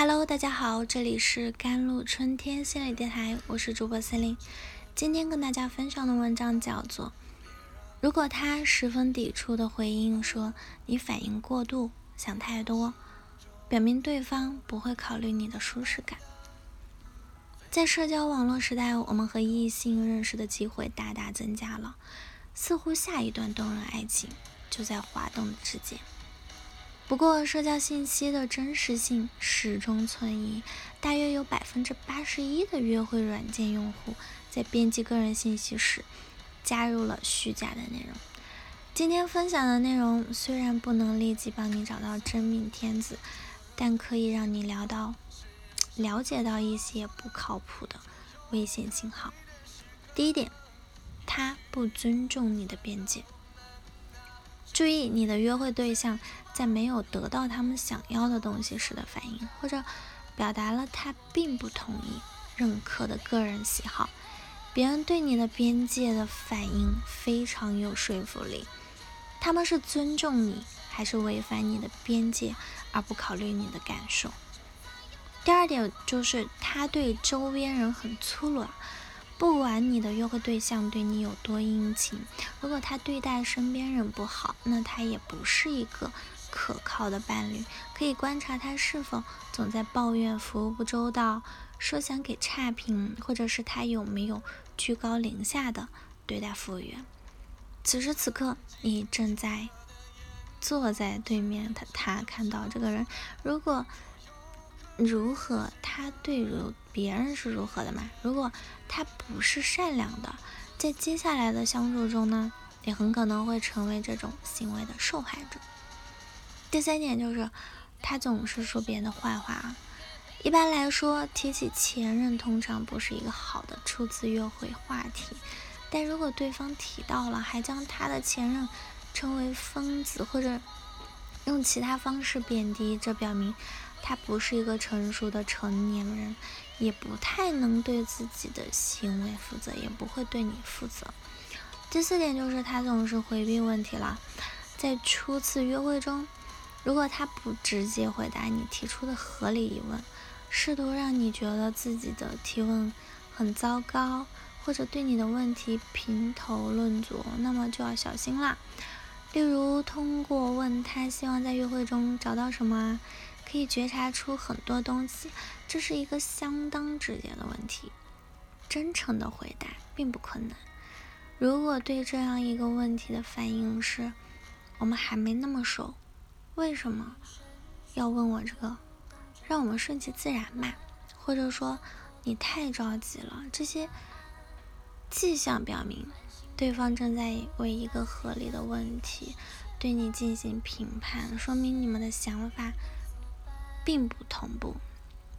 Hello，大家好，这里是甘露春天心理电台，我是主播森林。今天跟大家分享的文章叫做：如果他十分抵触的回应说你反应过度，想太多，表明对方不会考虑你的舒适感。在社交网络时代，我们和异性认识的机会大大增加了，似乎下一段动人爱情就在滑动之间。不过，社交信息的真实性始终存疑。大约有百分之八十一的约会软件用户在编辑个人信息时加入了虚假的内容。今天分享的内容虽然不能立即帮你找到真命天子，但可以让你聊到了解到一些不靠谱的危险信号。第一点，他不尊重你的边界。注意你的约会对象在没有得到他们想要的东西时的反应，或者表达了他并不同意、认可的个人喜好。别人对你的边界的反应非常有说服力。他们是尊重你，还是违反你的边界而不考虑你的感受？第二点就是他对周边人很粗鲁。不管你的约会对象对你有多殷勤，如果他对待身边人不好，那他也不是一个可靠的伴侣。可以观察他是否总在抱怨服务不周到，说想给差评，或者是他有没有居高临下的对待服务员。此时此刻，你正在坐在对面的他看到这个人，如果。如何？他对如别人是如何的嘛？如果他不是善良的，在接下来的相处中呢，也很可能会成为这种行为的受害者。第三点就是，他总是说别人的坏话。一般来说，提起前任通常不是一个好的初次约会话题。但如果对方提到了，还将他的前任称为疯子，或者用其他方式贬低，这表明。他不是一个成熟的成年人，也不太能对自己的行为负责，也不会对你负责。第四点就是他总是回避问题了。在初次约会中，如果他不直接回答你提出的合理疑问，试图让你觉得自己的提问很糟糕，或者对你的问题评头论足，那么就要小心啦。例如，通过问他希望在约会中找到什么。可以觉察出很多东西，这是一个相当直接的问题。真诚的回答并不困难。如果对这样一个问题的反应是“我们还没那么熟”，为什么要问我这个？让我们顺其自然吧。或者说你太着急了，这些迹象表明对方正在为一个合理的问题对你进行评判，说明你们的想法。并不同步。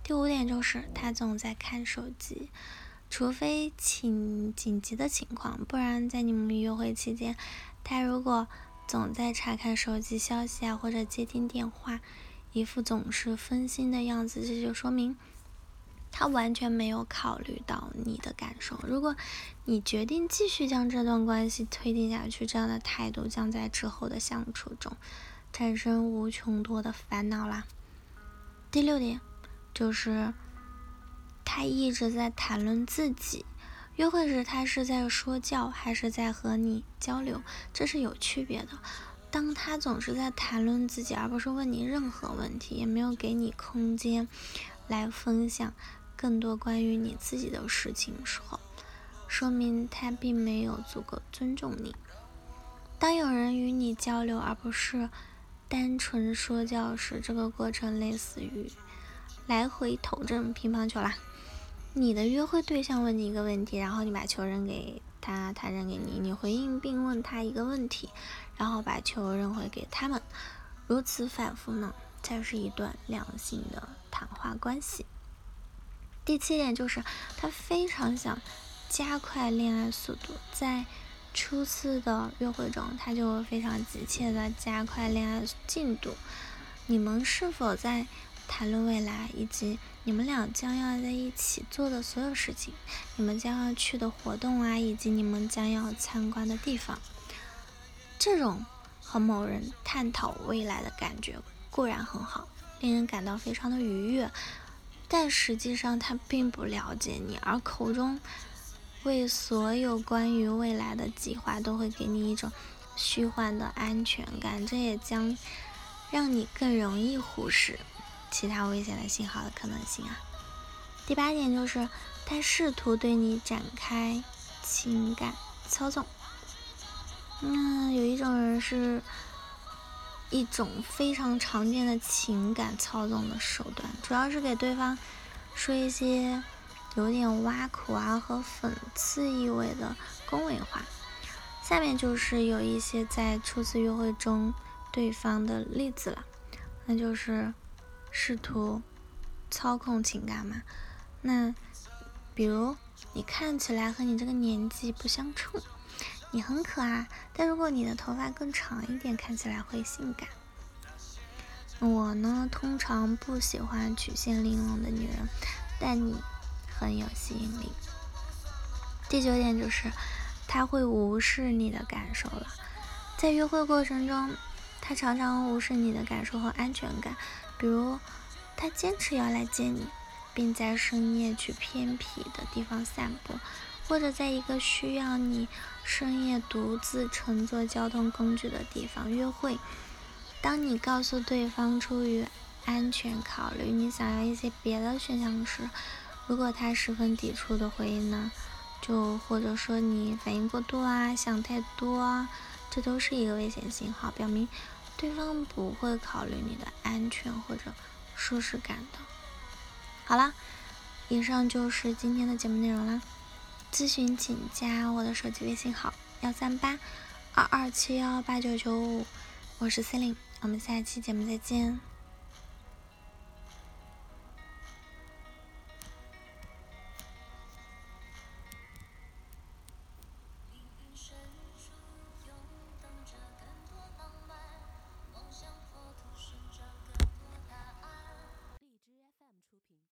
第五点就是他总在看手机，除非紧紧急的情况，不然在你们约会期间，他如果总在查看手机消息啊，或者接听电话，一副总是分心的样子，这就说明他完全没有考虑到你的感受。如果你决定继续将这段关系推进下去，这样的态度将在之后的相处中产生无穷多的烦恼啦。第六点就是他一直在谈论自己。约会时，他是在说教还是在和你交流？这是有区别的。当他总是在谈论自己，而不是问你任何问题，也没有给你空间来分享更多关于你自己的事情时候，说明他并没有足够尊重你。当有人与你交流，而不是单纯说教时，这个过程类似于来回投掷乒乓球啦。你的约会对象问你一个问题，然后你把球扔给他，他扔给你，你回应并问他一个问题，然后把球扔回给他们，如此反复呢，才是一段良性的谈话关系。第七点就是他非常想加快恋爱速度，在。初次的约会中，他就非常急切的加快恋爱进度。你们是否在谈论未来，以及你们俩将要在一起做的所有事情？你们将要去的活动啊，以及你们将要参观的地方？这种和某人探讨未来的感觉固然很好，令人感到非常的愉悦，但实际上他并不了解你，而口中为所有关于未来的计划都会给你一种虚幻的安全感，这也将让你更容易忽视其他危险的信号的可能性啊。第八点就是他试图对你展开情感操纵。那有一种人是。一种非常常见的情感操纵的手段，主要是给对方说一些有点挖苦啊和讽刺意味的恭维话。下面就是有一些在初次约会中对方的例子了，那就是试图操控情感嘛。那比如你看起来和你这个年纪不相称。你很可爱，但如果你的头发更长一点，看起来会性感。我呢，通常不喜欢曲线玲珑的女人，但你很有吸引力。第九点就是，他会无视你的感受了。在约会过程中，他常常无视你的感受和安全感，比如他坚持要来接你，并在深夜去偏僻的地方散步。或者在一个需要你深夜独自乘坐交通工具的地方约会，当你告诉对方出于安全考虑，你想要一些别的选项时，如果他十分抵触的回应呢，就或者说你反应过度啊，想太多啊，这都是一个危险信号，表明对方不会考虑你的安全或者舒适感的。好了，以上就是今天的节目内容啦。咨询请加我的手机微信号幺三八二二七幺八九九五，我是 c e l i n e 我们下期节目再见。